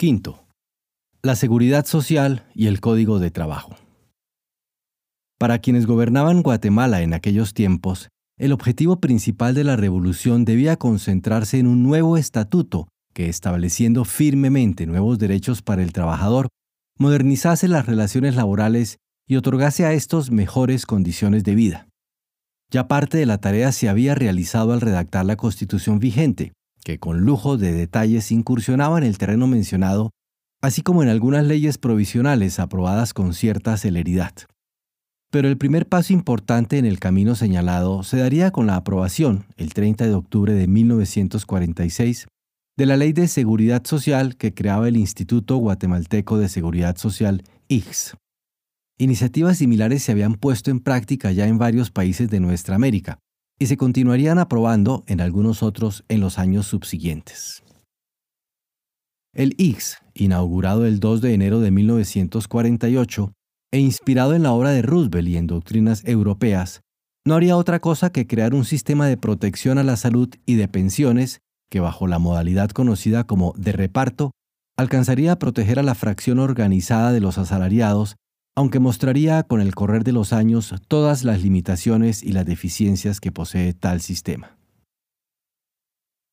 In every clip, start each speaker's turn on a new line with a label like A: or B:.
A: Quinto, la seguridad social y el código de trabajo. Para quienes gobernaban Guatemala en aquellos tiempos, el objetivo principal de la revolución debía concentrarse en un nuevo estatuto que, estableciendo firmemente nuevos derechos para el trabajador, modernizase las relaciones laborales y otorgase a estos mejores condiciones de vida. Ya parte de la tarea se había realizado al redactar la constitución vigente, que con lujo de detalles incursionaba en el terreno mencionado, así como en algunas leyes provisionales aprobadas con cierta celeridad. Pero el primer paso importante en el camino señalado se daría con la aprobación, el 30 de octubre de 1946, de la Ley de Seguridad Social que creaba el Instituto Guatemalteco de Seguridad Social, IGS. Iniciativas similares se habían puesto en práctica ya en varios países de nuestra América, y se continuarían aprobando en algunos otros en los años subsiguientes. El IX, inaugurado el 2 de enero de 1948 e inspirado en la obra de Roosevelt y en doctrinas europeas, no haría otra cosa que crear un sistema de protección a la salud y de pensiones que bajo la modalidad conocida como de reparto alcanzaría a proteger a la fracción organizada de los asalariados aunque mostraría con el correr de los años todas las limitaciones y las deficiencias que posee tal sistema.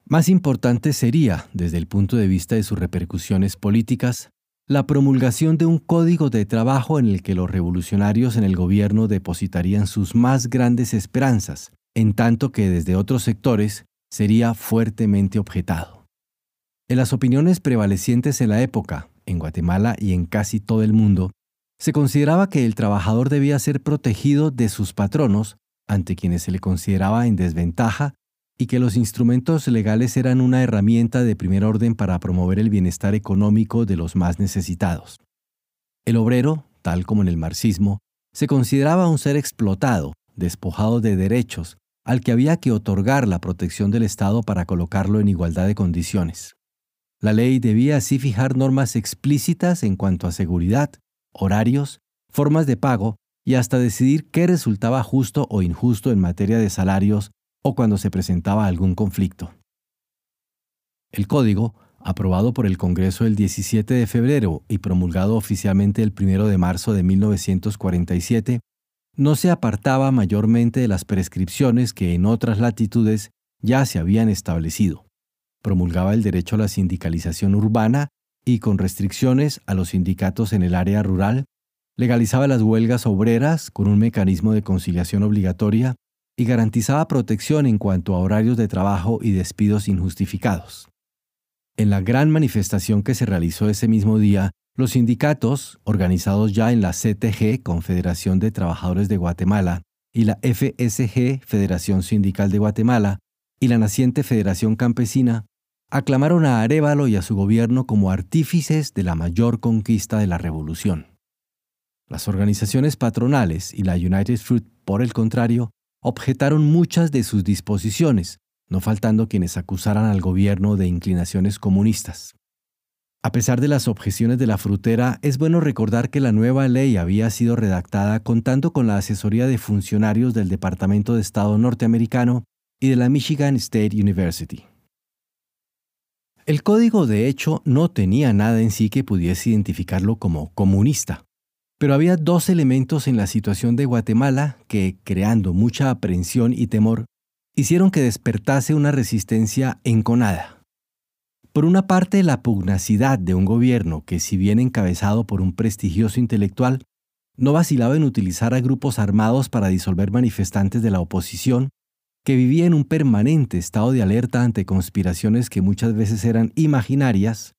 A: Más importante sería, desde el punto de vista de sus repercusiones políticas, la promulgación de un código de trabajo en el que los revolucionarios en el gobierno depositarían sus más grandes esperanzas, en tanto que desde otros sectores sería fuertemente objetado. En las opiniones prevalecientes en la época, en Guatemala y en casi todo el mundo, se consideraba que el trabajador debía ser protegido de sus patronos, ante quienes se le consideraba en desventaja, y que los instrumentos legales eran una herramienta de primer orden para promover el bienestar económico de los más necesitados. El obrero, tal como en el marxismo, se consideraba un ser explotado, despojado de derechos, al que había que otorgar la protección del Estado para colocarlo en igualdad de condiciones. La ley debía así fijar normas explícitas en cuanto a seguridad, horarios, formas de pago y hasta decidir qué resultaba justo o injusto en materia de salarios o cuando se presentaba algún conflicto. El código, aprobado por el Congreso el 17 de febrero y promulgado oficialmente el 1 de marzo de 1947, no se apartaba mayormente de las prescripciones que en otras latitudes ya se habían establecido. Promulgaba el derecho a la sindicalización urbana y con restricciones a los sindicatos en el área rural, legalizaba las huelgas obreras con un mecanismo de conciliación obligatoria y garantizaba protección en cuanto a horarios de trabajo y despidos injustificados. En la gran manifestación que se realizó ese mismo día, los sindicatos, organizados ya en la CTG, Confederación de Trabajadores de Guatemala, y la FSG, Federación Sindical de Guatemala, y la naciente Federación Campesina, aclamaron a Arevalo y a su gobierno como artífices de la mayor conquista de la revolución. Las organizaciones patronales y la United Fruit, por el contrario, objetaron muchas de sus disposiciones, no faltando quienes acusaran al gobierno de inclinaciones comunistas. A pesar de las objeciones de la frutera, es bueno recordar que la nueva ley había sido redactada contando con la asesoría de funcionarios del Departamento de Estado norteamericano y de la Michigan State University. El código de hecho no tenía nada en sí que pudiese identificarlo como comunista, pero había dos elementos en la situación de Guatemala que, creando mucha aprensión y temor, hicieron que despertase una resistencia enconada. Por una parte, la pugnacidad de un gobierno que, si bien encabezado por un prestigioso intelectual, no vacilaba en utilizar a grupos armados para disolver manifestantes de la oposición que vivía en un permanente estado de alerta ante conspiraciones que muchas veces eran imaginarias,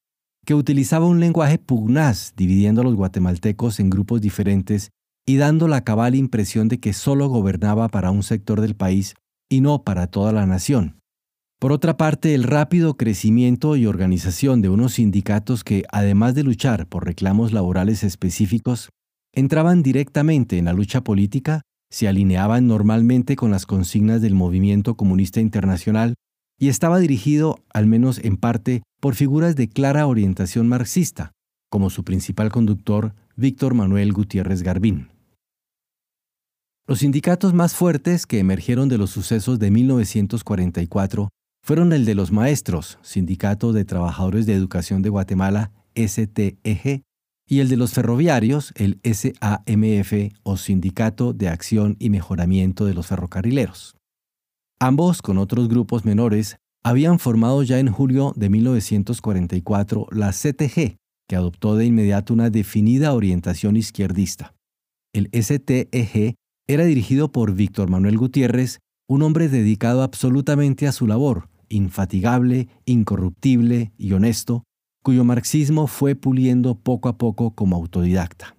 A: que utilizaba un lenguaje pugnaz dividiendo a los guatemaltecos en grupos diferentes y dando la cabal impresión de que solo gobernaba para un sector del país y no para toda la nación. Por otra parte, el rápido crecimiento y organización de unos sindicatos que, además de luchar por reclamos laborales específicos, entraban directamente en la lucha política se alineaban normalmente con las consignas del movimiento comunista internacional y estaba dirigido, al menos en parte, por figuras de clara orientación marxista, como su principal conductor, Víctor Manuel Gutiérrez Garbín. Los sindicatos más fuertes que emergieron de los sucesos de 1944 fueron el de los maestros, Sindicato de Trabajadores de Educación de Guatemala, STEG, y el de los ferroviarios, el SAMF o Sindicato de Acción y Mejoramiento de los Ferrocarrileros. Ambos, con otros grupos menores, habían formado ya en julio de 1944 la CTG, que adoptó de inmediato una definida orientación izquierdista. El STEG era dirigido por Víctor Manuel Gutiérrez, un hombre dedicado absolutamente a su labor, infatigable, incorruptible y honesto, cuyo marxismo fue puliendo poco a poco como autodidacta.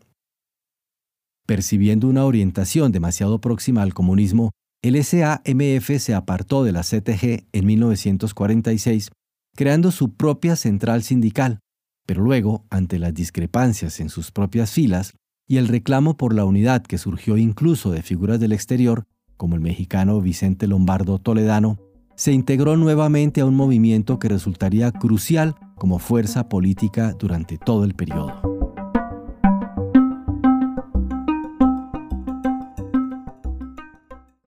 A: Percibiendo una orientación demasiado próxima al comunismo, el SAMF se apartó de la CTG en 1946, creando su propia central sindical, pero luego, ante las discrepancias en sus propias filas y el reclamo por la unidad que surgió incluso de figuras del exterior, como el mexicano Vicente Lombardo Toledano, se integró nuevamente a un movimiento que resultaría crucial como fuerza política durante todo el periodo.